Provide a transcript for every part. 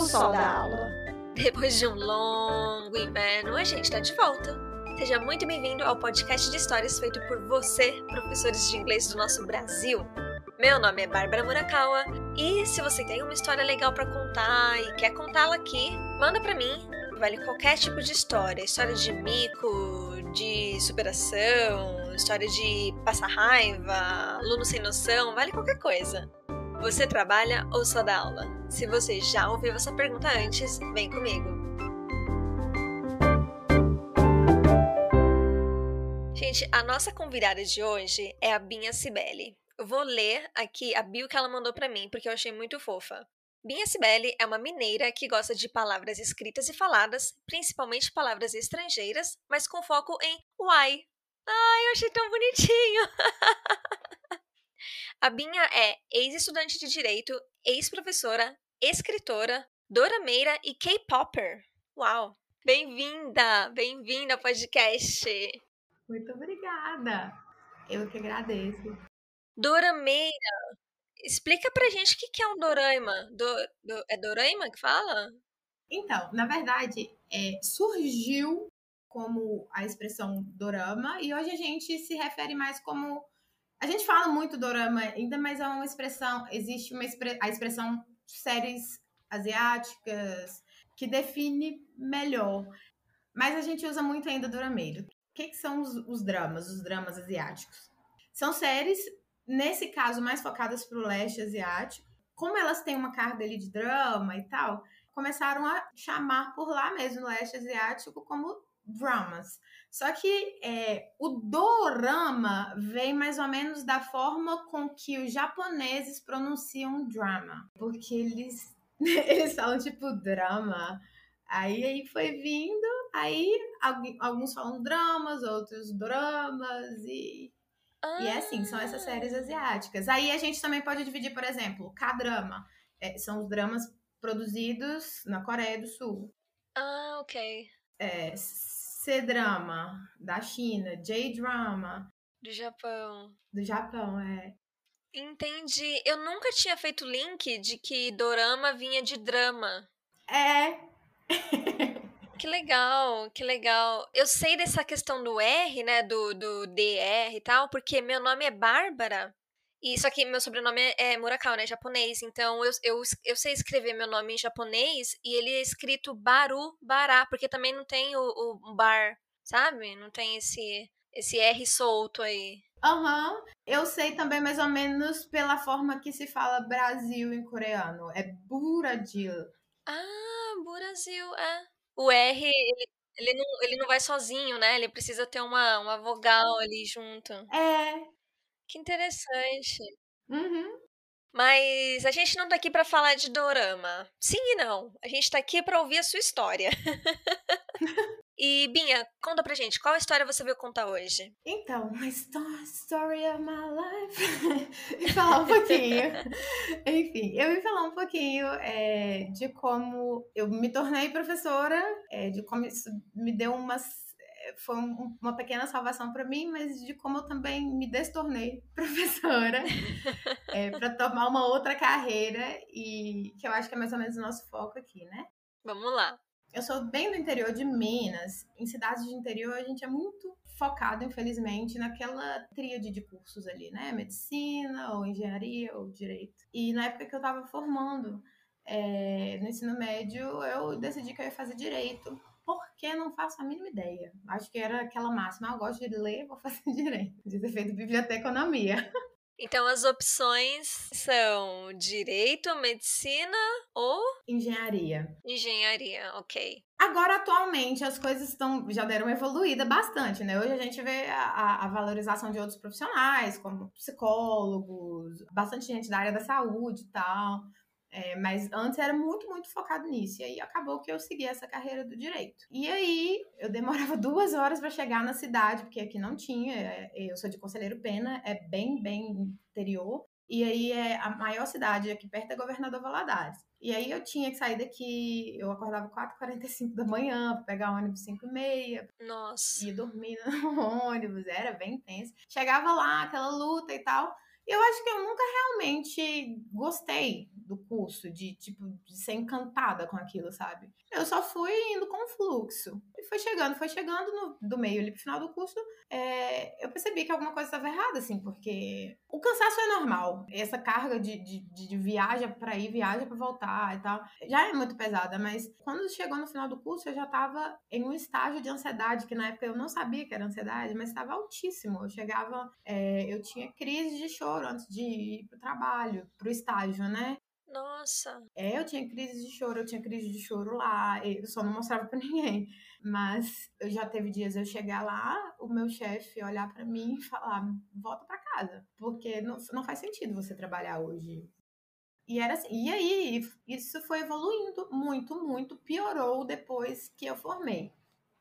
só da aula? Depois de um longo inverno, a gente está de volta. Seja muito bem-vindo ao podcast de histórias feito por você, professores de inglês do nosso Brasil. Meu nome é Bárbara Murakawa e se você tem uma história legal para contar e quer contá-la aqui, manda para mim. Vale qualquer tipo de história, história de mico, de superação, história de passar raiva, aluno sem noção, vale qualquer coisa. Você trabalha ou só dá aula? Se você já ouviu essa pergunta antes, vem comigo. Gente, a nossa convidada de hoje é a Binha Cibele. Eu vou ler aqui a bio que ela mandou para mim, porque eu achei muito fofa. Binha Cibele é uma mineira que gosta de palavras escritas e faladas, principalmente palavras estrangeiras, mas com foco em why. Ai, eu achei tão bonitinho! A Binha é ex-estudante de direito, ex-professora, escritora, dorameira e K-popper. Uau! Bem-vinda! Bem-vinda ao podcast! Muito obrigada! Eu que agradeço. Dorameira! Explica pra gente o que é um doraima. Do, do, é doraima que fala? Então, na verdade, é, surgiu como a expressão dorama e hoje a gente se refere mais como a gente fala muito dorama ainda, mas é uma expressão, existe uma a expressão séries asiáticas que define melhor. Mas a gente usa muito ainda dorameiro. O que, que são os, os dramas, os dramas asiáticos? São séries, nesse caso, mais focadas para o leste asiático. Como elas têm uma carga ali de drama e tal, começaram a chamar por lá mesmo, no leste asiático, como dramas. Só que é, o dorama vem mais ou menos da forma com que os japoneses pronunciam drama. Porque eles, eles falam tipo drama. Aí, aí foi vindo, aí alguns falam dramas, outros dramas e. Ah. E é assim, são essas séries asiáticas. Aí a gente também pode dividir, por exemplo, K-drama. É, são os dramas produzidos na Coreia do Sul. Ah, ok. É, C-drama da China, J-drama do Japão. Do Japão, é. Entendi. Eu nunca tinha feito link de que dorama vinha de drama. É. que legal, que legal. Eu sei dessa questão do R, né, do, do DR e tal, porque meu nome é Bárbara e só que meu sobrenome é, é Murakao, né? Japonês. Então eu, eu, eu sei escrever meu nome em japonês e ele é escrito Baru Bará, porque também não tem o, o bar, sabe? Não tem esse, esse R solto aí. Aham. Uhum. Eu sei também mais ou menos pela forma que se fala Brasil em coreano. É Buradil. Ah, Brasil, é. O R, ele, ele, não, ele não vai sozinho, né? Ele precisa ter uma, uma vogal ali junto. É, que interessante. Uhum. Mas a gente não tá aqui para falar de dorama. Sim e não. A gente tá aqui para ouvir a sua história. e Binha, conta pra gente, qual história você veio contar hoje? Então, my story of my life. e falar um pouquinho. Enfim, eu vim falar um pouquinho é, de como eu me tornei professora, é, de como isso me deu umas foi um, uma pequena salvação para mim, mas de como eu também me destornei professora é, para tomar uma outra carreira e que eu acho que é mais ou menos o nosso foco aqui, né? Vamos lá. Eu sou bem do interior de Minas. Em cidades de interior a gente é muito focado, infelizmente, naquela tríade de cursos ali, né? Medicina, ou engenharia, ou direito. E na época que eu estava formando é, no ensino médio, eu decidi que eu ia fazer direito porque não faço a mínima ideia. Acho que era aquela máxima, ah, eu gosto de ler, vou fazer direito. De ter feito biblioteconomia. Então as opções são direito, medicina ou engenharia. Engenharia, ok. Agora, atualmente, as coisas estão já deram evoluída bastante, né? Hoje a gente vê a, a, valorização de outros profissionais, como psicólogos, bastante gente da área da saúde e tal. É, mas antes era muito, muito focado nisso. E aí acabou que eu segui essa carreira do direito. E aí eu demorava duas horas para chegar na cidade, porque aqui não tinha. É, eu sou de Conselheiro Pena, é bem, bem interior. E aí é a maior cidade aqui perto é Governador Valadares. E aí eu tinha que sair daqui, eu acordava 4h45 da manhã para pegar ônibus 5 e meia. Nossa. Ia dormir no ônibus, era bem tenso. Chegava lá, aquela luta e tal. Eu acho que eu nunca realmente gostei do curso, de tipo, de ser encantada com aquilo, sabe? Eu só fui indo com o fluxo. E foi chegando, foi chegando no, do meio ali pro final do curso, é, eu percebi que alguma coisa estava errada, assim, porque o cansaço é normal. Essa carga de, de, de viagem para ir, viagem para voltar e tal, já é muito pesada, mas quando chegou no final do curso, eu já tava em um estágio de ansiedade, que na época eu não sabia que era ansiedade, mas estava altíssimo. Eu chegava, é, eu tinha crise de choro antes de ir pro trabalho, pro estágio, né? Nossa. É, eu tinha crise de choro, eu tinha crise de choro lá, eu só não mostrava para ninguém. Mas eu já teve dias eu chegar lá, o meu chefe olhar para mim e falar: volta para casa, porque não, não faz sentido você trabalhar hoje. E era assim. E aí, isso foi evoluindo muito, muito. Piorou depois que eu formei.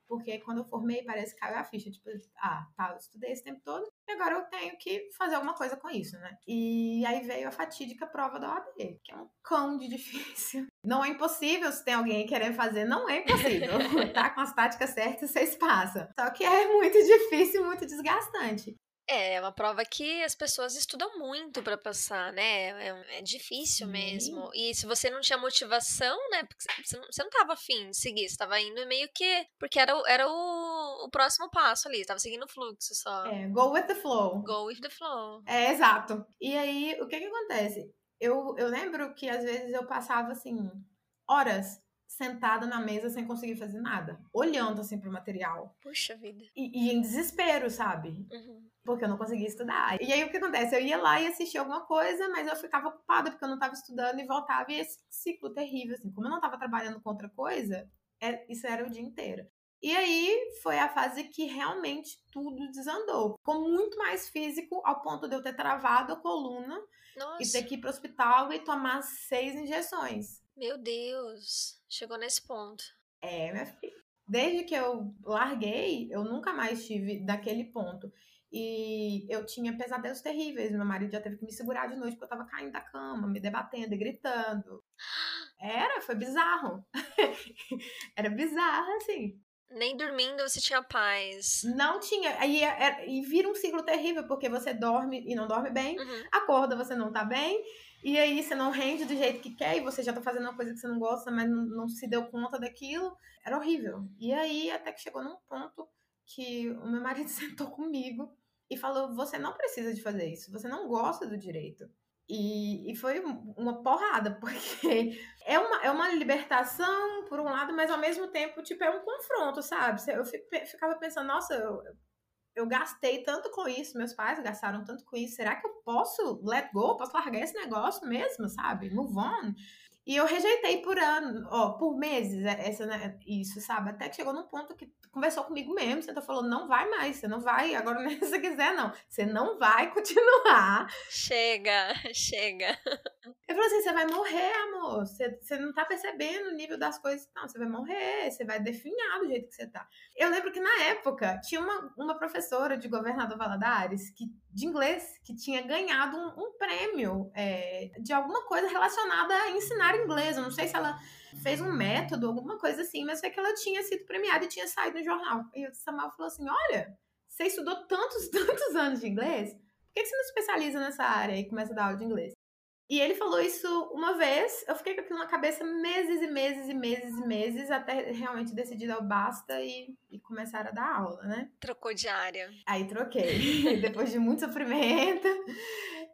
Porque quando eu formei, parece que caiu a ficha. Tipo, ah, tá, eu estudei esse tempo todo e agora eu tenho que fazer alguma coisa com isso, né? E aí veio a fatídica prova da OAB, que é um cão de difícil. Não é impossível se tem alguém querendo fazer, não é impossível. tá com as táticas certas, vocês passam. Só que é muito difícil, muito desgastante. É, é uma prova que as pessoas estudam muito para passar, né? É, é difícil Sim. mesmo. E se você não tinha motivação, né? Porque você não, você não tava afim de seguir, você tava indo meio que. Porque era, era o, o próximo passo ali, você tava seguindo o fluxo só. É, go with the flow. Go with the flow. É, exato. E aí, o que que acontece? Eu, eu lembro que às vezes eu passava assim, horas sentada na mesa sem conseguir fazer nada, olhando assim pro material. Puxa vida. E, e em desespero, sabe? Uhum. Porque eu não conseguia estudar. E aí o que acontece? Eu ia lá e assistia alguma coisa, mas eu ficava ocupada porque eu não estava estudando e voltava. E esse ciclo terrível, assim, como eu não estava trabalhando com outra coisa, é, isso era o dia inteiro. E aí foi a fase que realmente tudo desandou. Ficou muito mais físico ao ponto de eu ter travado a coluna Nossa. e ter que ir para o hospital e tomar seis injeções. Meu Deus, chegou nesse ponto. É, minha filha. Desde que eu larguei, eu nunca mais tive daquele ponto. E eu tinha pesadelos terríveis. Meu marido já teve que me segurar de noite porque eu tava caindo da cama, me debatendo e gritando. Era, foi bizarro. Era bizarro, assim. Nem dormindo você tinha paz. Não tinha. Aí é, é, e vira um ciclo terrível, porque você dorme e não dorme bem, uhum. acorda, você não tá bem, e aí você não rende do jeito que quer, e você já tá fazendo uma coisa que você não gosta, mas não, não se deu conta daquilo. Era horrível. E aí até que chegou num ponto que o meu marido sentou comigo e falou: Você não precisa de fazer isso, você não gosta do direito. E, e foi uma porrada, porque é uma, é uma libertação, por um lado, mas ao mesmo tempo, tipo, é um confronto, sabe? Eu ficava pensando, nossa, eu, eu gastei tanto com isso, meus pais gastaram tanto com isso, será que eu posso let go? Posso largar esse negócio mesmo, sabe? Move on. E eu rejeitei por ano, ó, por meses, é, essa, né, isso, sabe? Até que chegou num ponto que conversou comigo mesmo, você tá falando, não vai mais, você não vai, agora nem se você quiser, não. Você não vai continuar. Chega, chega. Eu falei assim, você vai morrer, amor. Você, você não tá percebendo o nível das coisas. Não, você vai morrer, você vai definhar do jeito que você tá. Eu lembro que na época tinha uma, uma professora de governador Valadares, que, de inglês, que tinha ganhado um, um prêmio é, de alguma coisa relacionada a ensinar inglês. Eu não sei se ela fez um método, alguma coisa assim, mas foi que ela tinha sido premiada e tinha saído no jornal. E o Samuel falou assim: Olha, você estudou tantos, tantos anos de inglês, por que você não especializa nessa área e começa a dar aula de inglês? E ele falou isso uma vez, eu fiquei com aquilo na cabeça meses e meses e meses e meses, até realmente decidir dar o basta e, e começar a dar aula, né? Trocou de área. Aí troquei, depois de muito sofrimento.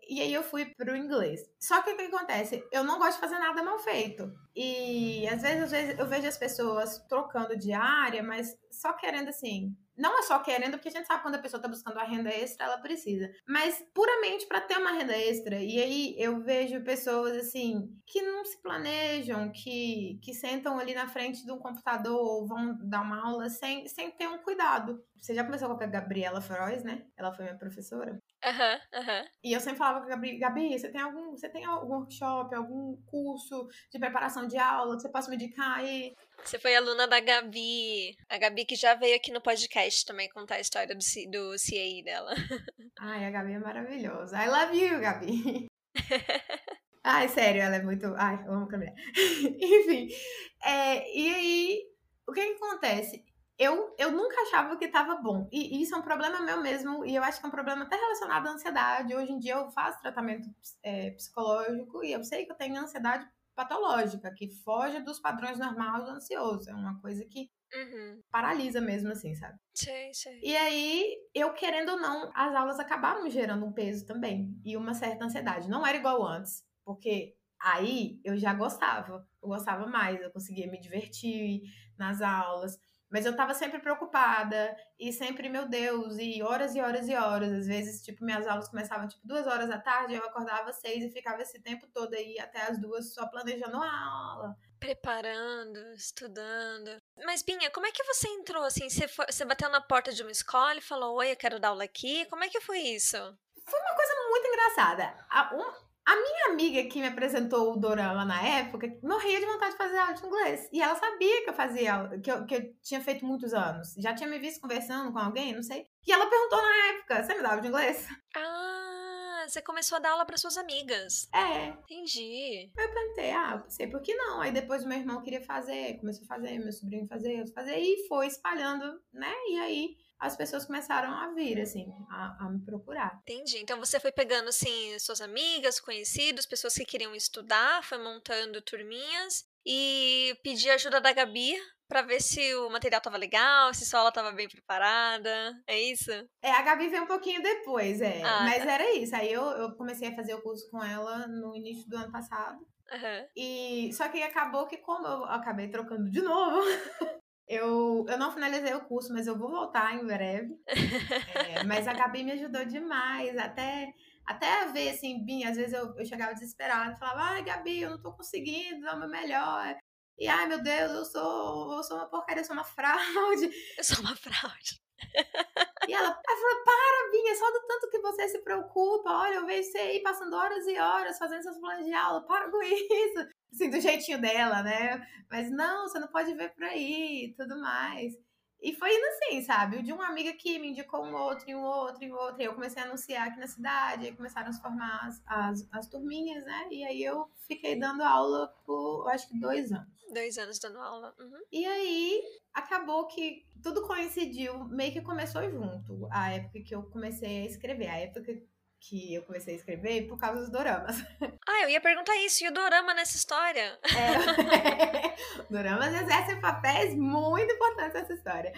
E aí eu fui pro inglês. Só que o que acontece? Eu não gosto de fazer nada mal feito. E às vezes, às vezes eu vejo as pessoas trocando de área, mas só querendo assim, não é só querendo, porque a gente sabe quando a pessoa está buscando a renda extra, ela precisa. Mas puramente para ter uma renda extra. E aí eu vejo pessoas assim que não se planejam, que, que sentam ali na frente de um computador ou vão dar uma aula sem, sem ter um cuidado. Você já começou com a Gabriela Frois, né? Ela foi minha professora. Aham, uhum, aham. Uhum. E eu sempre falava com a Gabi, Gabi, você tem algum, você tem algum workshop, algum curso de preparação de aula que você possa me indicar aí? Você foi aluna da Gabi. A Gabi que já veio aqui no podcast também contar a história do, do CAI dela. Ai, a Gabi é maravilhosa. I love you, Gabi. Ai, sério, ela é muito. Ai, eu amo a Enfim. É, e aí, o que, que acontece? Eu, eu nunca achava que estava bom. E, e, isso é um problema meu mesmo, e eu acho que é um problema até relacionado à ansiedade. Hoje em dia eu faço tratamento é, psicológico e eu sei que eu tenho ansiedade patológica, que foge dos padrões normais do ansioso. É uma coisa que uhum. paralisa mesmo, assim, sabe? Sei, sei. E aí, eu querendo ou não, as aulas acabaram gerando um peso também e uma certa ansiedade. Não era igual antes, porque aí eu já gostava, eu gostava mais, eu conseguia me divertir nas aulas mas eu tava sempre preocupada e sempre, meu Deus, e horas e horas e horas. Às vezes, tipo, minhas aulas começavam tipo duas horas da tarde, eu acordava às seis e ficava esse tempo todo aí até as duas só planejando a aula. Preparando, estudando. Mas, Binha, como é que você entrou assim? Você, foi, você bateu na porta de uma escola e falou: Oi, eu quero dar aula aqui? Como é que foi isso? Foi uma coisa muito engraçada. Um, a minha amiga que me apresentou o Dorama na época morria de vontade de fazer aula de inglês. E ela sabia que eu fazia, que eu, que eu tinha feito muitos anos. Já tinha me visto conversando com alguém, não sei. E ela perguntou na época: Você me dá aula de inglês? Ah, você começou a dar aula para suas amigas. É. Entendi. Eu perguntei: Ah, sei por que não? Aí depois o meu irmão queria fazer, começou a fazer, meu sobrinho fazer, eu fazer. E foi espalhando, né? E aí as pessoas começaram a vir, assim, a, a, me procurar. Entendi. Então você foi pegando, assim, suas amigas, conhecidos, pessoas que queriam estudar, foi montando turminhas e pedir ajuda da Gabi para ver se o material tava legal, se sua aula tava bem preparada. É isso? É, a Gabi veio um pouquinho depois, é. Ah, Mas tá. era isso. Aí eu, eu comecei a fazer o curso com ela no início do ano passado. Uhum. E só que acabou que, como eu acabei trocando de novo, Eu, eu não finalizei o curso, mas eu vou voltar em breve. É, mas a Gabi me ajudou demais, até, até ver, assim, bem, às vezes eu, eu chegava desesperada e falava, ai, Gabi, eu não tô conseguindo dar o meu melhor. E, ai, meu Deus, eu sou, eu sou uma porcaria, eu sou uma fraude. Eu sou uma fraude. E ela, ela falou, para, Binha, só do tanto que você se preocupa. Olha, eu vejo você aí passando horas e horas fazendo seus planos de aula. Para com isso assim, do jeitinho dela, né? Mas não, você não pode ver por aí e tudo mais. E foi indo assim, sabe? De uma amiga que me indicou um outro, e um outro, e um outro. E eu comecei a anunciar aqui na cidade, aí começaram a se formar as, as, as turminhas, né? E aí eu fiquei dando aula por, eu acho que dois anos. Dois anos dando aula. Uhum. E aí acabou que tudo coincidiu, meio que começou junto. A época que eu comecei a escrever, a época que eu comecei a escrever por causa dos doramas. Ah, eu ia perguntar isso, e o dorama nessa história? É, doramas exercem papéis muito importantes nessa história.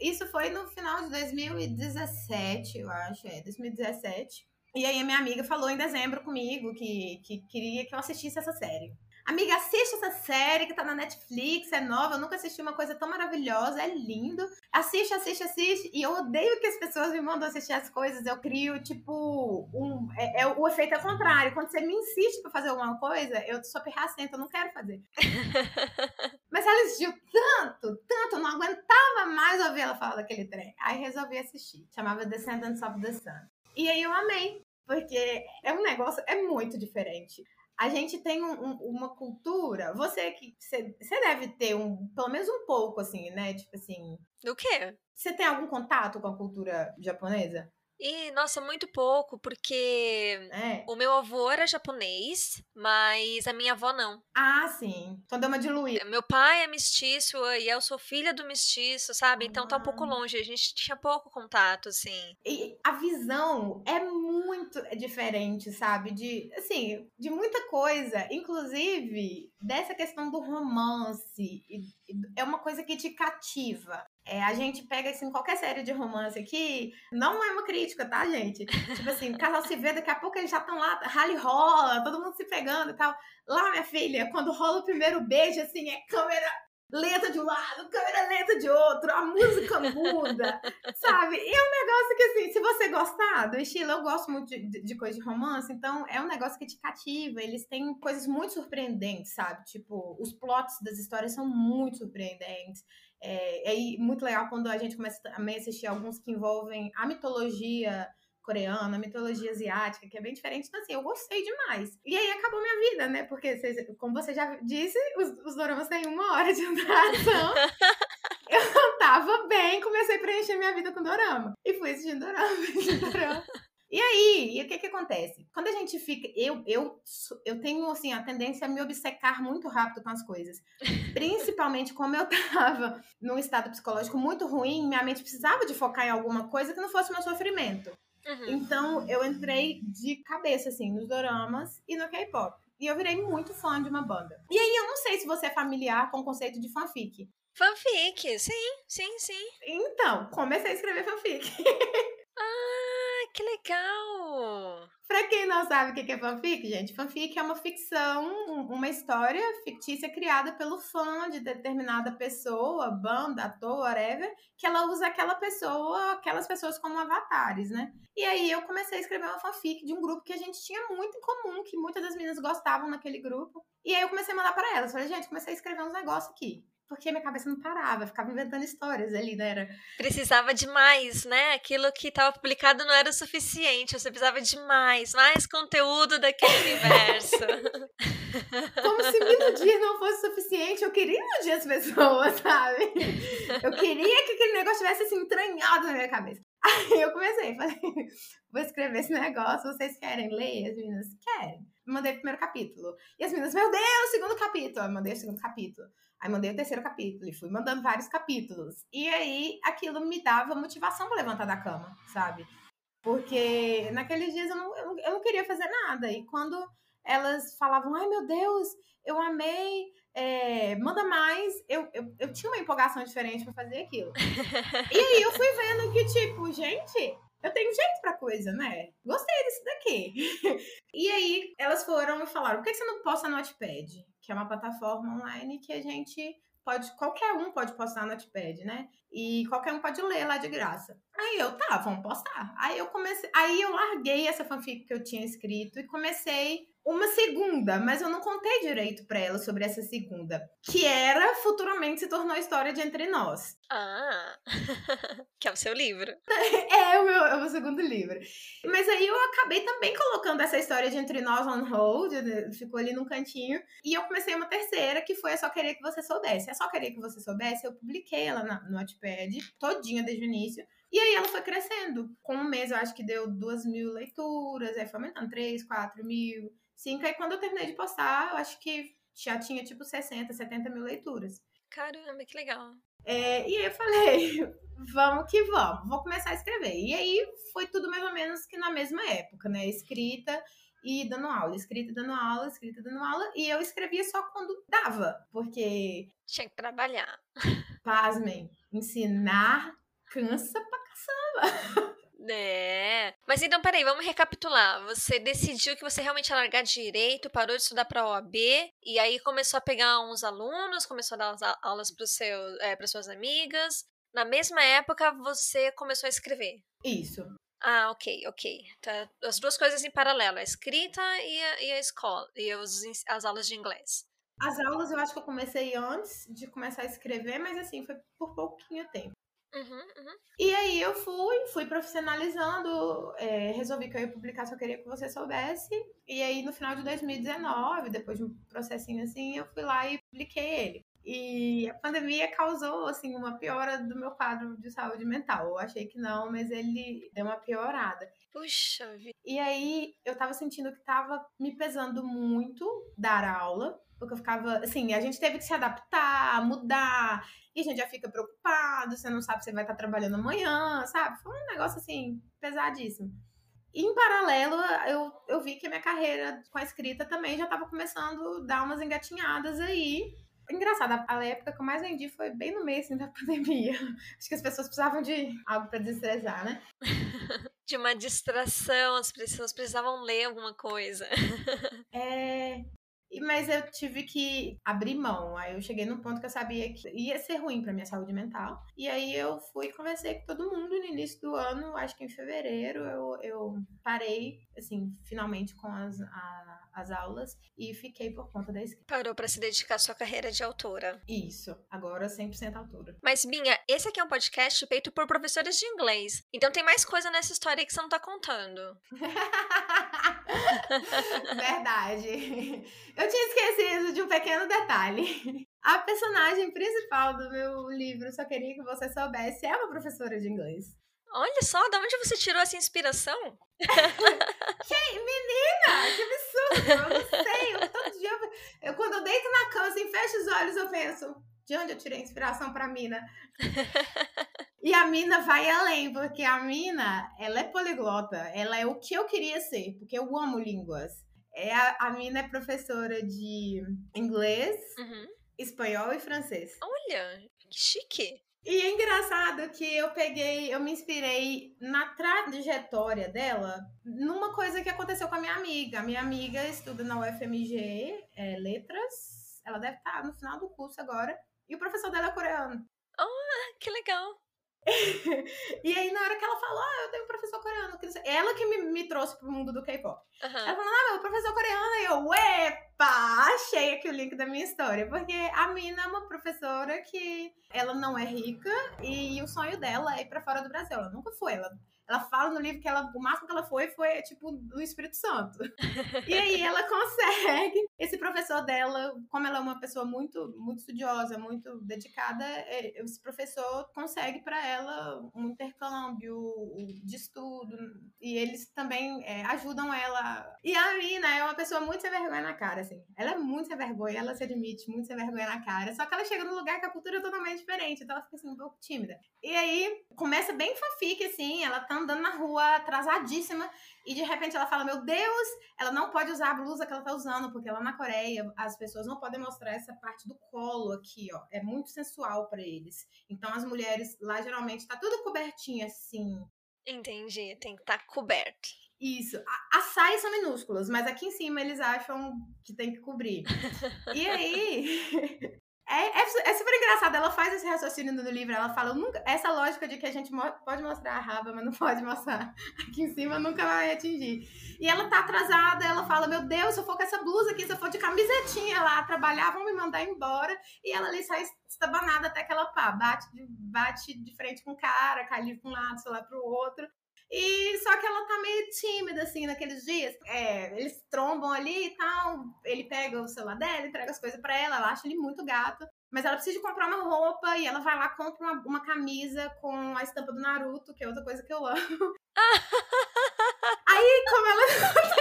Isso foi no final de 2017, eu acho, é, 2017. E aí a minha amiga falou em dezembro comigo que, que queria que eu assistisse essa série. Amiga, assiste essa série que tá na Netflix, é nova, eu nunca assisti uma coisa tão maravilhosa, é lindo. Assiste, assiste, assiste. E eu odeio que as pessoas me mandam assistir as coisas. Eu crio, tipo, um. É, é o efeito é contrário. Quando você me insiste pra fazer alguma coisa, eu sou pirracenta, eu não quero fazer. Mas ela assistiu tanto, tanto, eu não aguentava mais ouvir ela falar daquele trem. Aí resolvi assistir. Chamava Descendants of the Sun. E aí eu amei. Porque é um negócio, é muito diferente a gente tem um, um, uma cultura. Você que você, deve ter um, pelo menos um pouco, assim, né? Tipo assim. Do quê? Você tem algum contato com a cultura japonesa? E, nossa, muito pouco, porque é. o meu avô era japonês, mas a minha avó não. Ah, sim. Então deu uma diluída. Meu pai é mestiço e eu sou filha do mestiço, sabe? Então ah. tá um pouco ah. longe. A gente tinha pouco contato, assim. E a visão é muito diferente, sabe? De, assim, de muita coisa. Inclusive, dessa questão do romance. É uma coisa que te cativa. É, a gente pega, assim, qualquer série de romance aqui, não é uma crítica, tá, gente? Tipo assim, o casal se vê, daqui a pouco eles já estão lá, rally rola, todo mundo se pegando e tal. Lá, minha filha, quando rola o primeiro beijo, assim, é câmera lenta de um lado, câmera lenta de outro, a música muda, sabe? E é um negócio que, assim, se você gostar do estilo, eu gosto muito de, de, de coisa de romance, então é um negócio que te cativa. Eles têm coisas muito surpreendentes, sabe? Tipo, os plots das histórias são muito surpreendentes. É, é muito legal quando a gente começa a assistir alguns que envolvem a mitologia coreana, a mitologia asiática, que é bem diferente. Então, assim, eu gostei demais. E aí acabou minha vida, né? Porque, como você já disse, os, os doramas têm uma hora de duração. eu tava bem, comecei a preencher minha vida com dorama. E fui assistindo dorama, assistindo dorama. E aí, e o que que acontece? Quando a gente fica. Eu, eu, eu tenho, assim, a tendência a me obcecar muito rápido com as coisas. Principalmente como eu tava num estado psicológico muito ruim, minha mente precisava de focar em alguma coisa que não fosse meu sofrimento. Uhum. Então, eu entrei de cabeça, assim, nos doramas e no K-pop. E eu virei muito fã de uma banda. E aí, eu não sei se você é familiar com o conceito de fanfic. Fanfic, sim, sim, sim. Então, comecei a escrever fanfic. ah, que legal! Pra quem não sabe o que é fanfic, gente, fanfic é uma ficção, uma história fictícia criada pelo fã de determinada pessoa, banda, ator, whatever, que ela usa aquela pessoa, aquelas pessoas como avatares, né? E aí eu comecei a escrever uma fanfic de um grupo que a gente tinha muito em comum, que muitas das meninas gostavam naquele grupo. E aí eu comecei a mandar para elas, falei, gente, comecei a escrever uns negócios aqui porque minha cabeça não parava, ficava inventando histórias ali, né? Era... Precisava de mais, né? Aquilo que estava publicado não era o suficiente, você precisava de mais, mais conteúdo daquele universo. Como se iludir não fosse suficiente, eu queria iludir as pessoas, sabe? Eu queria que aquele negócio tivesse assim, entranhado na minha cabeça. Aí eu comecei, falei, vou escrever esse negócio, vocês querem ler? As meninas, querem. Mandei o primeiro capítulo. E as meninas, meu Deus, segundo capítulo. Eu mandei o segundo capítulo. Aí mandei o terceiro capítulo e fui mandando vários capítulos. E aí aquilo me dava motivação para levantar da cama, sabe? Porque naqueles dias eu não, eu não, eu não queria fazer nada. E quando elas falavam, ai meu Deus, eu amei, é, manda mais, eu, eu, eu tinha uma empolgação diferente para fazer aquilo. e aí eu fui vendo que, tipo, gente, eu tenho jeito pra coisa, né? Gostei disso daqui. e aí elas foram e falaram: por que você não posta no Notepad? que é uma plataforma online que a gente pode, qualquer um pode postar no Notepad, né? E qualquer um pode ler lá de graça. Aí eu, tá, vamos postar. Aí eu comecei, aí eu larguei essa fanfic que eu tinha escrito e comecei uma segunda, mas eu não contei direito para ela sobre essa segunda, que era futuramente se tornou a história de Entre Nós. Ah, que é o seu livro. É, o meu, é o meu segundo livro. Mas aí eu acabei também colocando essa história de Entre Nós on hold, né, ficou ali num cantinho, e eu comecei uma terceira, que foi a Só Querer Que Você Soubesse. A Só Querer Que Você Soubesse, eu publiquei ela no Notepad, todinha desde o início, e aí ela foi crescendo. Com um mês eu acho que deu duas mil leituras, aí foi aumentando, três, quatro mil cinco. Aí quando eu terminei de postar, eu acho que já tinha tipo 60, 70 mil leituras. Caramba, que legal. É, e aí eu falei, vamos que vamos, vou começar a escrever. E aí foi tudo mais ou menos que na mesma época, né? Escrita e dando aula, escrita e dando aula, escrita e dando aula. E eu escrevia só quando dava, porque. Tinha que trabalhar. Pasmem, ensinar cansa pra caçamba. É. Mas então, peraí, vamos recapitular. Você decidiu que você realmente ia largar direito, parou de estudar para OAB, e aí começou a pegar uns alunos, começou a dar aulas para é, suas amigas. Na mesma época, você começou a escrever. Isso. Ah, ok, ok. Tá, as duas coisas em paralelo, a escrita e a, e a escola, e os, as aulas de inglês. As aulas eu acho que eu comecei antes de começar a escrever, mas assim, foi por pouquinho tempo. Uhum, uhum. E aí eu fui, fui profissionalizando, é, resolvi que eu ia publicar Só Queria Que Você Soubesse. E aí no final de 2019, depois de um processinho assim, eu fui lá e publiquei ele. E a pandemia causou, assim, uma piora do meu quadro de saúde mental. Eu achei que não, mas ele deu uma piorada. Puxa vida. E aí eu tava sentindo que tava me pesando muito dar aula, porque eu ficava, assim, a gente teve que se adaptar, mudar, e a gente já fica preocupado, você não sabe se vai estar trabalhando amanhã, sabe? Foi um negócio, assim, pesadíssimo. E, em paralelo, eu, eu vi que a minha carreira com a escrita também já estava começando a dar umas engatinhadas aí. Engraçado, a época que eu mais vendi foi bem no mês assim, da pandemia. Acho que as pessoas precisavam de algo para desestressar, né? de uma distração, as pessoas precisavam ler alguma coisa. É, mas eu tive que abrir mão. Aí eu cheguei num ponto que eu sabia que ia ser ruim para minha saúde mental. E aí eu fui conversei com todo mundo no início do ano, acho que em fevereiro, eu, eu parei, assim, finalmente com as, a, as aulas e fiquei por conta da escrita. Parou para se dedicar à sua carreira de autora. Isso, agora 100% autora. Mas, Binha, esse aqui é um podcast feito por professores de inglês. Então tem mais coisa nessa história que você não tá contando. Verdade. Eu tinha esquecido de um pequeno detalhe. A personagem principal do meu livro Só Queria Que Você Soubesse é uma professora de inglês. Olha só, de onde você tirou essa inspiração? que menina, que absurdo! Eu não sei, eu, todo dia eu, eu, quando eu deito na cama, assim, fecho os olhos, eu penso, de onde eu tirei a inspiração pra mina? e a mina vai além, porque a mina, ela é poliglota, ela é o que eu queria ser, porque eu amo línguas. É a, a mina é professora de inglês, uhum. espanhol e francês. Olha, que chique! E é engraçado que eu peguei, eu me inspirei na trajetória dela numa coisa que aconteceu com a minha amiga. A minha amiga estuda na UFMG é, Letras. Ela deve estar no final do curso agora. E o professor dela é coreano. Oh, que legal! E aí, na hora que ela falou, ah, eu tenho um professor coreano. Ela que me, me trouxe pro mundo do K-pop. Uhum. Ela falou, ah, meu professor coreano. E eu, epa, achei aqui o link da minha história. Porque a Mina é uma professora que ela não é rica e o sonho dela é ir pra fora do Brasil. Ela nunca foi. Ela ela fala no livro que ela, o máximo que ela foi foi tipo do Espírito Santo. e aí ela consegue. Esse professor dela, como ela é uma pessoa muito, muito estudiosa, muito dedicada, é, esse professor consegue para ela um intercâmbio de estudo. E eles também é, ajudam ela. E a Mina é uma pessoa muito sem vergonha na cara, assim. Ela é muito sem vergonha, ela se admite muito sem vergonha na cara. Só que ela chega num lugar que a cultura é totalmente diferente, então ela fica assim um pouco tímida. E aí começa bem fanfic, assim, ela tá tá andando na rua atrasadíssima e de repente ela fala: Meu Deus, ela não pode usar a blusa que ela tá usando, porque lá na Coreia as pessoas não podem mostrar essa parte do colo aqui, ó. É muito sensual para eles. Então as mulheres lá geralmente tá tudo cobertinho assim. Entendi, tem que estar tá coberto. Isso. As saias são minúsculas, mas aqui em cima eles acham que tem que cobrir. e aí, É, é, é, super engraçado, ela faz esse raciocínio no livro, ela fala, nunca, essa lógica de que a gente mo pode mostrar a raba, mas não pode mostrar aqui em cima, nunca vai atingir. E ela tá atrasada, ela fala, meu Deus, se eu for com essa blusa aqui, se eu for de camisetinha lá trabalhar, vão me mandar embora. E ela ali sai estabanada até que ela pá, bate de, bate de frente com o cara, cai pra um lado, sei lá, pro outro. E só que ela tá meio tímida, assim, naqueles dias. É, eles trombam ali e tal. Ele pega o celular dela, entrega as coisas para ela, ela acha ele muito gato. Mas ela precisa de comprar uma roupa e ela vai lá, compra uma, uma camisa com a estampa do Naruto, que é outra coisa que eu amo. Aí, como ela tem,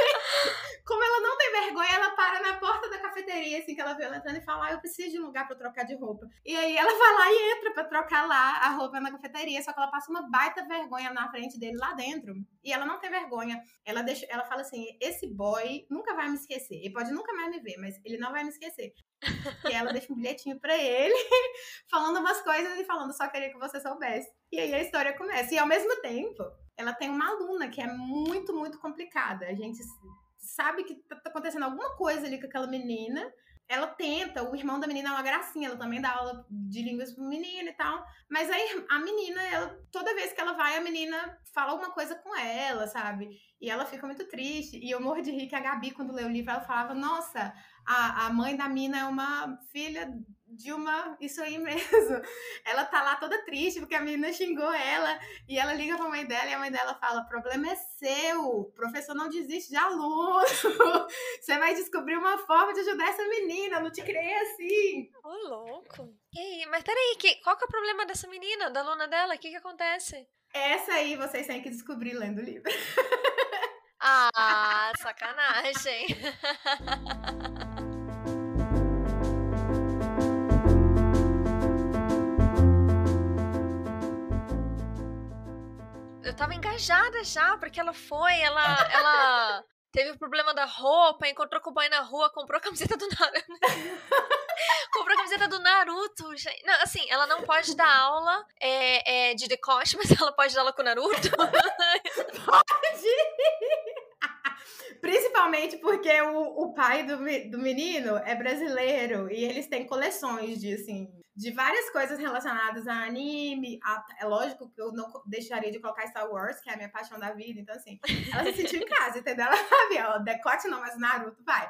como ela não tem vergonha, ela para na porta da cafeteria, assim, que ela vê ela entrando e fala, ah, eu preciso de um lugar pra trocar de roupa. E aí ela vai lá e entra pra trocar lá a roupa na cafeteria, só que ela passa uma baita vergonha na frente dele lá dentro. E ela não tem vergonha. Ela, deixa, ela fala assim, esse boy nunca vai me esquecer. Ele pode nunca mais me ver, mas ele não vai me esquecer. E ela deixa um bilhetinho pra ele, falando umas coisas e falando, só queria que você soubesse. E aí a história começa. E ao mesmo tempo, ela tem uma aluna que é muito, muito complicada. A gente sabe que tá acontecendo alguma coisa ali com aquela menina. Ela tenta, o irmão da menina é uma gracinha, ela também dá aula de línguas pro menino e tal. Mas aí a menina, ela, toda vez que ela vai, a menina fala alguma coisa com ela, sabe? E ela fica muito triste. E eu morro de rir que a Gabi, quando leu o livro, ela falava: Nossa, a, a mãe da mina é uma filha de uma. Isso aí mesmo. Ela tá lá toda triste porque a menina xingou ela e ela liga pra mãe dela e a mãe dela fala: problema é seu, o professor não desiste de aluno. Você vai descobrir uma forma de ajudar essa menina, não te criei assim. Ô, oh, louco. E aí, mas peraí, que, qual que é o problema dessa menina, da aluna dela? O que que acontece? Essa aí vocês têm que descobrir lendo o livro. ah, sacanagem. eu tava engajada já, porque ela foi, ela, ela teve o problema da roupa, encontrou com o boy na rua, comprou a camiseta do Naruto. comprou a camiseta do Naruto. Não, assim, ela não pode dar aula é, é, de decote, mas ela pode dar aula com o Naruto. pode! Principalmente porque o, o pai do, do menino é brasileiro e eles têm coleções de, assim, de várias coisas relacionadas a anime. A, é lógico que eu não deixaria de colocar Star Wars, que é a minha paixão da vida. Então, assim, ela se sentiu em casa, entendeu? Ela sabia, ó, decote não, mas Naruto vai.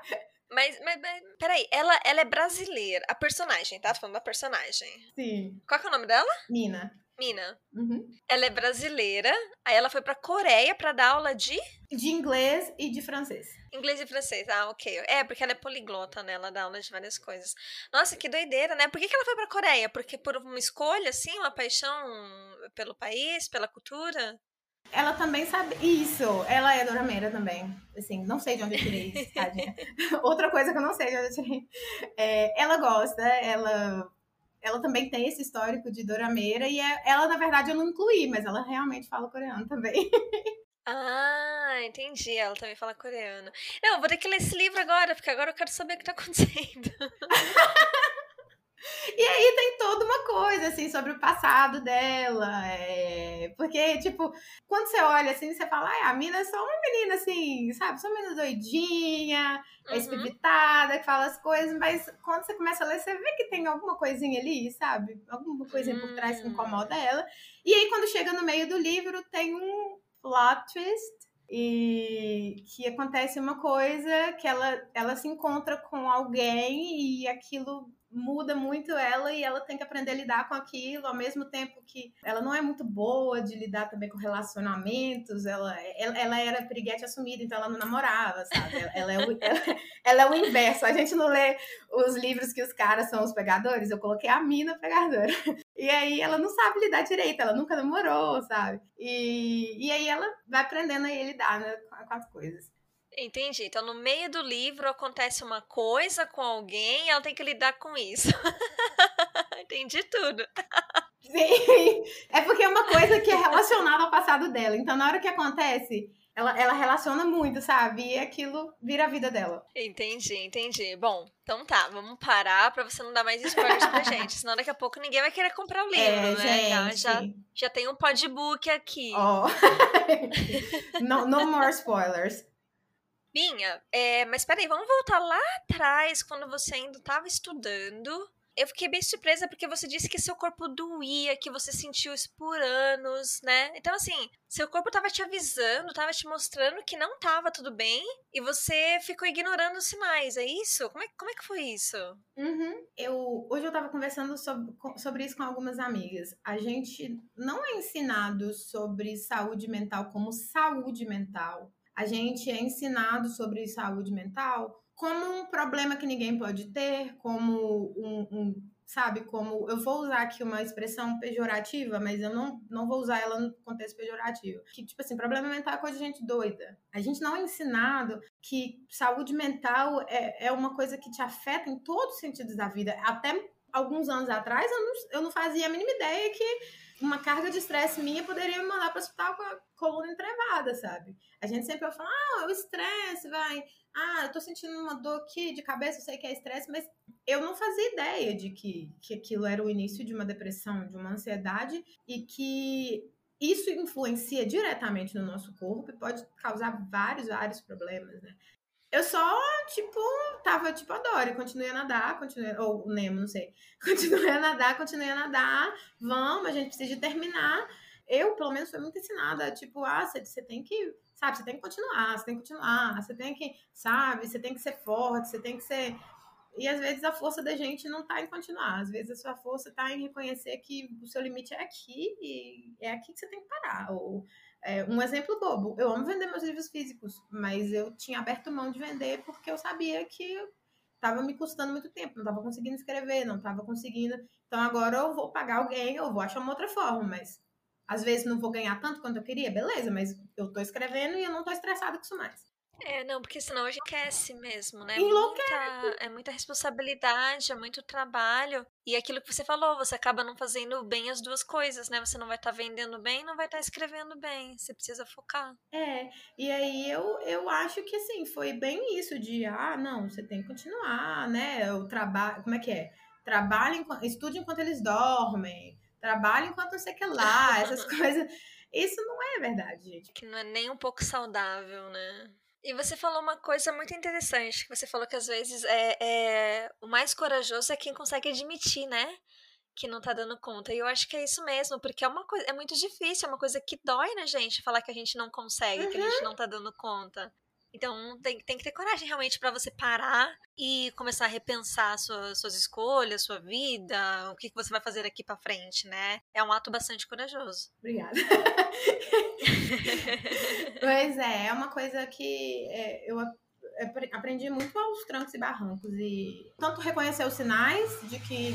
Mas, mas, mas, peraí, ela, ela é brasileira. A personagem, tá? Falando da personagem. Sim. Qual que é o nome dela? Mina. Mina. Uhum. Ela é brasileira. Aí ela foi pra Coreia pra dar aula de. De inglês e de francês. Inglês e francês, ah, ok. É, porque ela é poliglota, né? Ela dá aula de várias coisas. Nossa, que doideira, né? Por que, que ela foi pra Coreia? Porque por uma escolha, assim, uma paixão pelo país, pela cultura? Ela também sabe. Isso, ela é dorameira também. Assim, não sei de onde eu tirei isso, tadinha. Outra coisa que eu não sei de onde eu tirei. É, ela gosta, ela. Ela também tem esse histórico de dorameira e é, ela, na verdade, eu não incluí, mas ela realmente fala coreano também. Ah, entendi. Ela também fala coreano. Não, vou ter que ler esse livro agora, porque agora eu quero saber o que tá acontecendo. E aí tem toda uma coisa, assim, sobre o passado dela. É... Porque, tipo, quando você olha assim, você fala, ah, a mina é só uma menina, assim, sabe? Só uma menina doidinha, uhum. espivitada, que fala as coisas, mas quando você começa a ler, você vê que tem alguma coisinha ali, sabe? Alguma coisinha por trás que incomoda ela. E aí, quando chega no meio do livro, tem um plot twist e que acontece uma coisa que ela, ela se encontra com alguém e aquilo muda muito ela e ela tem que aprender a lidar com aquilo, ao mesmo tempo que ela não é muito boa de lidar também com relacionamentos, ela, ela, ela era piriguete assumida, então ela não namorava, sabe? Ela, ela, é o, ela, ela, é o inverso, a gente não lê os livros que os caras são os pegadores, eu coloquei a mina pegadora. E aí ela não sabe lidar direito, ela nunca namorou, sabe? E, e aí ela vai aprendendo a lidar né, com as coisas. Entendi. Então, no meio do livro acontece uma coisa com alguém e ela tem que lidar com isso. Entendi tudo. Sim, é porque é uma coisa que é relacionada ao passado dela. Então, na hora que acontece, ela, ela relaciona muito, sabe? E aquilo vira a vida dela. Entendi, entendi. Bom, então tá, vamos parar pra você não dar mais spoilers pra gente. Senão daqui a pouco ninguém vai querer comprar o é, livro, é, né? Gente. Já, já tem um podbook aqui. Oh. no, no more spoilers. Minha, é, mas peraí, vamos voltar lá atrás, quando você ainda estava estudando. Eu fiquei bem surpresa porque você disse que seu corpo doía, que você sentiu isso por anos, né? Então, assim, seu corpo tava te avisando, tava te mostrando que não tava tudo bem e você ficou ignorando os sinais, é isso? Como é, como é que foi isso? Uhum. Eu, hoje eu tava conversando sobre, sobre isso com algumas amigas. A gente não é ensinado sobre saúde mental como saúde mental a gente é ensinado sobre saúde mental como um problema que ninguém pode ter, como um, um, sabe, como eu vou usar aqui uma expressão pejorativa, mas eu não, não vou usar ela no contexto pejorativo. Que, tipo assim, problema mental é coisa de gente doida. A gente não é ensinado que saúde mental é, é uma coisa que te afeta em todos os sentidos da vida. Até alguns anos atrás, eu não, eu não fazia a mínima ideia que uma carga de estresse minha poderia me mandar para o hospital com a coluna entrevada, sabe? A gente sempre fala, ah, o estresse vai. Ah, eu tô sentindo uma dor aqui de cabeça, eu sei que é estresse, mas eu não fazia ideia de que, que aquilo era o início de uma depressão, de uma ansiedade e que isso influencia diretamente no nosso corpo e pode causar vários, vários problemas, né? Eu só, tipo, tava tipo a Dory, continuei a nadar, continuei, ou o Nemo, não sei. Continuei a nadar, continuei a nadar, vamos, a gente precisa terminar. Eu, pelo menos, fui muito ensinada, tipo, ah, você tem que, sabe, você tem que continuar, você tem que continuar, você tem que, sabe, você tem que ser forte, você tem que ser. E às vezes a força da gente não tá em continuar, às vezes a sua força tá em reconhecer que o seu limite é aqui e é aqui que você tem que parar. Ou é, um exemplo bobo, eu amo vender meus livros físicos, mas eu tinha aberto mão de vender porque eu sabia que estava me custando muito tempo, não estava conseguindo escrever, não estava conseguindo. Então agora eu vou pagar alguém, eu vou achar uma outra forma, mas às vezes não vou ganhar tanto quanto eu queria, beleza, mas eu estou escrevendo e eu não estou estressada com isso mais. É, não, porque senão a gente esquece mesmo, né? Muita, é muita responsabilidade, é muito trabalho. E aquilo que você falou, você acaba não fazendo bem as duas coisas, né? Você não vai estar tá vendendo bem, não vai estar tá escrevendo bem. Você precisa focar. É, e aí eu, eu acho que assim, foi bem isso de, ah, não, você tem que continuar, né? O trabalho, como é que é? Trabalhe, estude enquanto eles dormem, trabalhe enquanto não sei o que lá, essas coisas. Isso não é verdade, gente. Que não é nem um pouco saudável, né? E você falou uma coisa muito interessante, que você falou que às vezes é, é, o mais corajoso é quem consegue admitir, né? Que não tá dando conta. E eu acho que é isso mesmo, porque é uma coisa, é muito difícil, é uma coisa que dói na gente falar que a gente não consegue, uhum. que a gente uhum. não tá dando conta. Então tem, tem que ter coragem realmente para você parar e começar a repensar suas, suas escolhas, sua vida, o que, que você vai fazer aqui para frente, né? É um ato bastante corajoso. Obrigada. pois é, é uma coisa que é, eu aprendi muito aos trancos e barrancos. E tanto reconhecer os sinais de que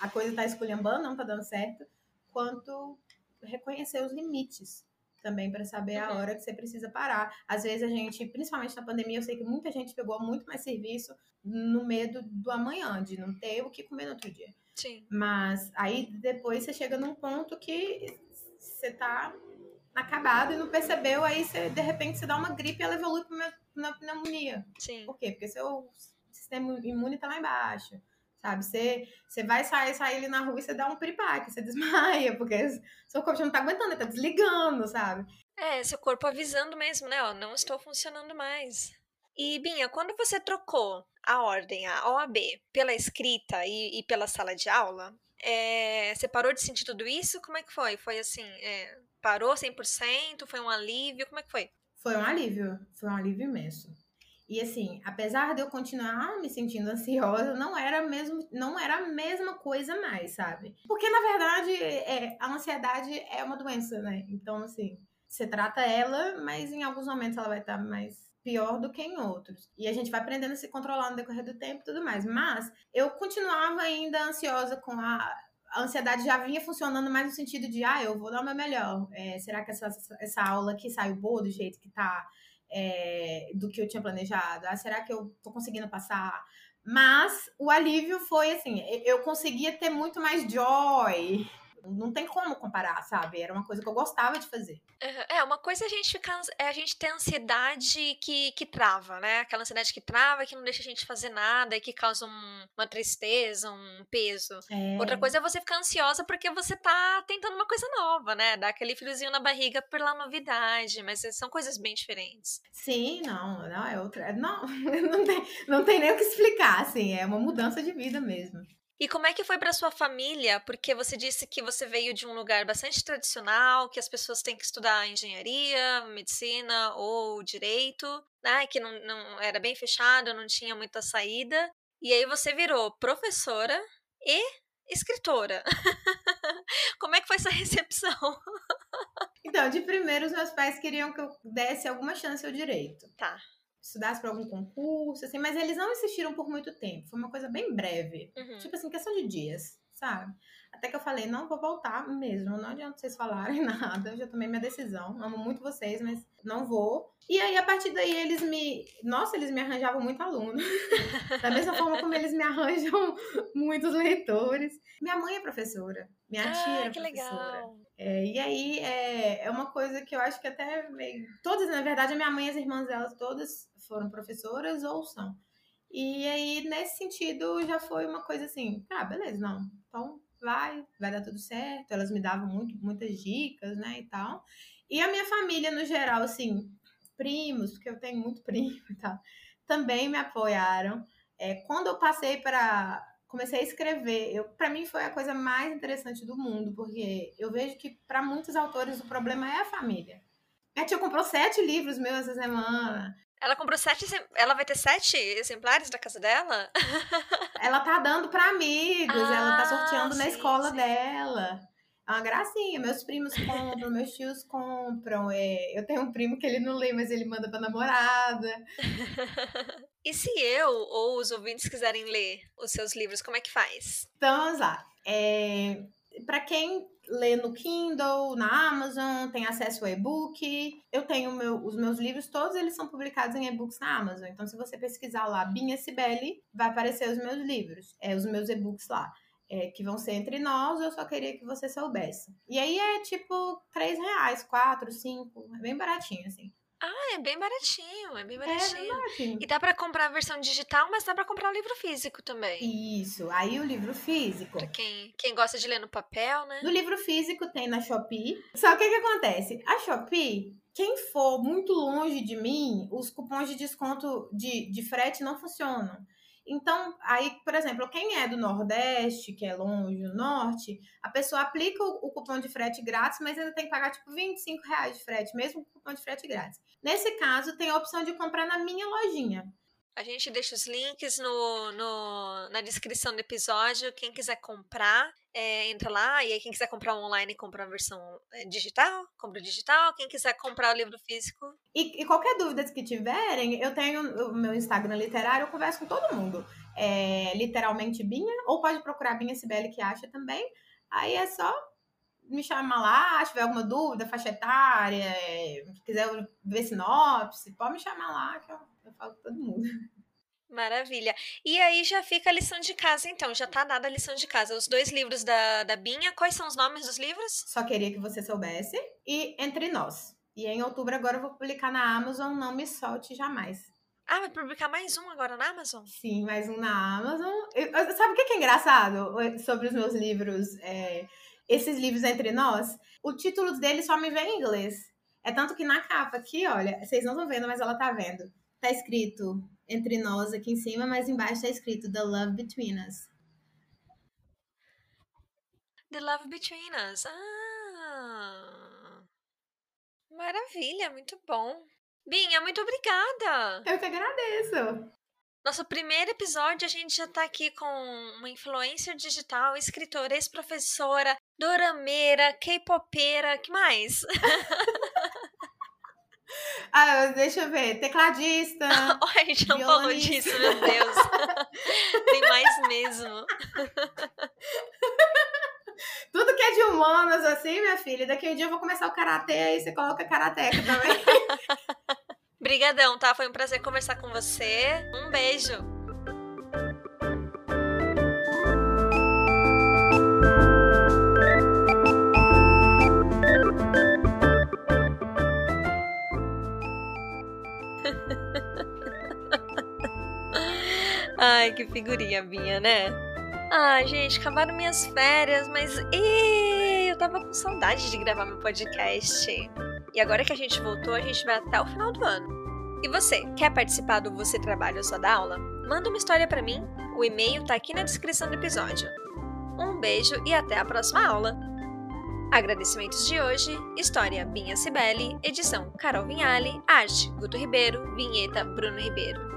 a coisa tá esculhambando, não tá dando certo, quanto reconhecer os limites também para saber a Uhum. hora que você precisa parar. Às vezes a gente, principalmente na pandemia, eu sei que muita gente pegou muito mais serviço no medo do amanhã, de não ter o que comer no outro dia. Sim. Mas aí depois você chega num ponto que você tá acabado e não percebeu, aí você, de repente, você dá uma gripe e ela evolui para uma pneumonia. Sim. Por quê? Porque seu sistema imune tá lá embaixo. Sabe? Você, você vai sair, sair ali na rua e você dá um piripaque, você desmaia, porque seu corpo já não tá aguentando, ele tá desligando, sabe? É, seu corpo avisando mesmo, né? Ó, não estou funcionando mais. E, Binha, quando você trocou a ordem, a OAB, pela escrita e, e pela sala de aula, é, você parou de sentir tudo isso? Como é que foi? Foi assim, é, parou 100%? Foi um alívio? Como é que foi? Foi um alívio, foi um alívio imenso. E assim, apesar de eu continuar me sentindo ansiosa, não era mesmo, não era a mesma coisa mais, sabe? Porque na verdade, é, a ansiedade é uma doença, né? Então assim, você trata ela, mas em alguns momentos ela vai estar mais pior do que em outros. E a gente vai aprendendo a se controlar no decorrer do tempo e tudo mais. Mas eu continuava ainda ansiosa com a a ansiedade já vinha funcionando mais no sentido de, ah, eu vou dar o meu melhor. É, será que essa, essa aula aqui saiu boa do jeito que tá, é, do que eu tinha planejado? Ah, será que eu tô conseguindo passar? Mas o alívio foi assim, eu conseguia ter muito mais joy. Não tem como comparar, sabe? Era uma coisa que eu gostava de fazer. É, uma coisa é a gente ficar, é a gente ter ansiedade que, que trava, né? Aquela ansiedade que trava, que não deixa a gente fazer nada e que causa um, uma tristeza, um peso. É. Outra coisa é você ficar ansiosa porque você tá tentando uma coisa nova, né? Dá aquele friozinho na barriga pela novidade, mas são coisas bem diferentes. Sim, não, não, é outra. Não, não tem, não tem nem o que explicar, assim, é uma mudança de vida mesmo. E como é que foi para sua família? Porque você disse que você veio de um lugar bastante tradicional, que as pessoas têm que estudar engenharia, medicina ou direito, né? Que não, não era bem fechado, não tinha muita saída. E aí você virou professora e escritora. como é que foi essa recepção? Então, de primeiro, os meus pais queriam que eu desse alguma chance ao direito. Tá. Estudasse para algum concurso, assim, mas eles não insistiram por muito tempo. Foi uma coisa bem breve. Uhum. Tipo assim, questão de dias, sabe? Até que eu falei, não, vou voltar mesmo. Não adianta vocês falarem nada. Eu já tomei minha decisão. Amo muito vocês, mas não vou. E aí, a partir daí, eles me. Nossa, eles me arranjavam muito aluno. da mesma forma como eles me arranjam muitos leitores. Minha mãe é professora. Minha ah, tia é que professora. legal. É, e aí é, é uma coisa que eu acho que até meio. Todas, na verdade, a minha mãe e as irmãs delas todas foram professoras ou são. E aí, nesse sentido, já foi uma coisa assim, ah, beleza, não. Então vai, vai dar tudo certo. Elas me davam muito, muitas dicas, né, e tal. E a minha família, no geral, assim, primos, porque eu tenho muito primo e tal, também me apoiaram. É, quando eu passei para comecei a escrever, eu para mim foi a coisa mais interessante do mundo, porque eu vejo que para muitos autores o problema é a família. Minha tia comprou sete livros meus essa semana. Ela comprou sete. Ela vai ter sete exemplares da casa dela? ela tá dando para amigos, ah, ela tá sorteando sim, na escola sim. dela. É uma gracinha. Meus primos compram, meus tios compram. É, eu tenho um primo que ele não lê, mas ele manda pra namorada. e se eu ou os ouvintes quiserem ler os seus livros, como é que faz? Então, vamos lá. É, para quem lê no Kindle, na Amazon, tem acesso ao e-book. Eu tenho meu, os meus livros, todos eles são publicados em e-books na Amazon. Então, se você pesquisar lá Binha Cibele, vai aparecer os meus livros, é, os meus e-books lá. É, que vão ser entre nós, eu só queria que você soubesse. E aí é tipo 3 reais, 4, 5, é bem baratinho, assim. Ah, é bem baratinho, é bem baratinho. É bem baratinho. E dá pra comprar a versão digital, mas dá pra comprar o livro físico também. Isso, aí o livro físico. Pra quem, quem gosta de ler no papel, né? No livro físico tem na Shopee. Só que o que acontece? A Shopee, quem for muito longe de mim, os cupons de desconto de, de frete não funcionam. Então, aí, por exemplo, quem é do Nordeste, que é longe do Norte, a pessoa aplica o, o, cupom de frete grátis, mas ainda tem que pagar tipo 25 reais de frete, mesmo com o cupom de frete grátis. Nesse caso, tem a opção de comprar na minha lojinha. A gente deixa os links no, no, na descrição do episódio. Quem quiser comprar, é, entra lá. E aí, quem quiser comprar online, compra a versão digital, compra digital. Quem quiser comprar o livro físico. E, e qualquer dúvida que tiverem, eu tenho o meu Instagram literário, eu converso com todo mundo. É, literalmente Binha, ou pode procurar Binha Sibeli que acha também. Aí é só me chama lá, se tiver alguma dúvida, faixa etária, quiser ver sinopse, pode me chamar lá, que eu, eu falo com todo mundo. Maravilha. E aí já fica a lição de casa, então. Já tá dada a lição de casa. Os dois livros da, da Binha, quais são os nomes dos livros? Só queria que você soubesse. E Entre Nós. E em outubro agora eu vou publicar na Amazon Não Me Solte Jamais. Ah, vai publicar mais um agora na Amazon? Sim, mais um na Amazon. Eu, sabe o que é engraçado sobre os meus livros? É, esses livros Entre Nós? O título deles só me vem em inglês. É tanto que na capa aqui, olha, vocês não estão vendo, mas ela tá vendo. Tá escrito entre nós aqui em cima, mas embaixo está escrito The Love Between Us. The Love Between Us. Ah! Maravilha, muito bom. Binha, muito obrigada. Eu que agradeço. Nosso primeiro episódio, a gente já tá aqui com uma influencer digital, escritora, ex-professora, dorameira, k-popeira, que mais? Ah, deixa eu ver. Tecladista. a gente não falou disso, meu Deus. Tem mais mesmo. Tudo que é de humanas, assim, minha filha. Daqui a um dia eu vou começar o karatê, aí você coloca karateca também. Brigadão, tá? Foi um prazer conversar com você. Um beijo. Ai, que figurinha minha, né? Ai, gente, acabaram minhas férias, mas Ih, eu tava com saudade de gravar meu podcast. E agora que a gente voltou, a gente vai até o final do ano. E você, quer participar do Você Trabalha ou Só Dá Aula? Manda uma história para mim. O e-mail tá aqui na descrição do episódio. Um beijo e até a próxima aula! Agradecimentos de hoje: História Binha Cibele, edição Carol Vinhali, arte Guto Ribeiro, vinheta Bruno Ribeiro.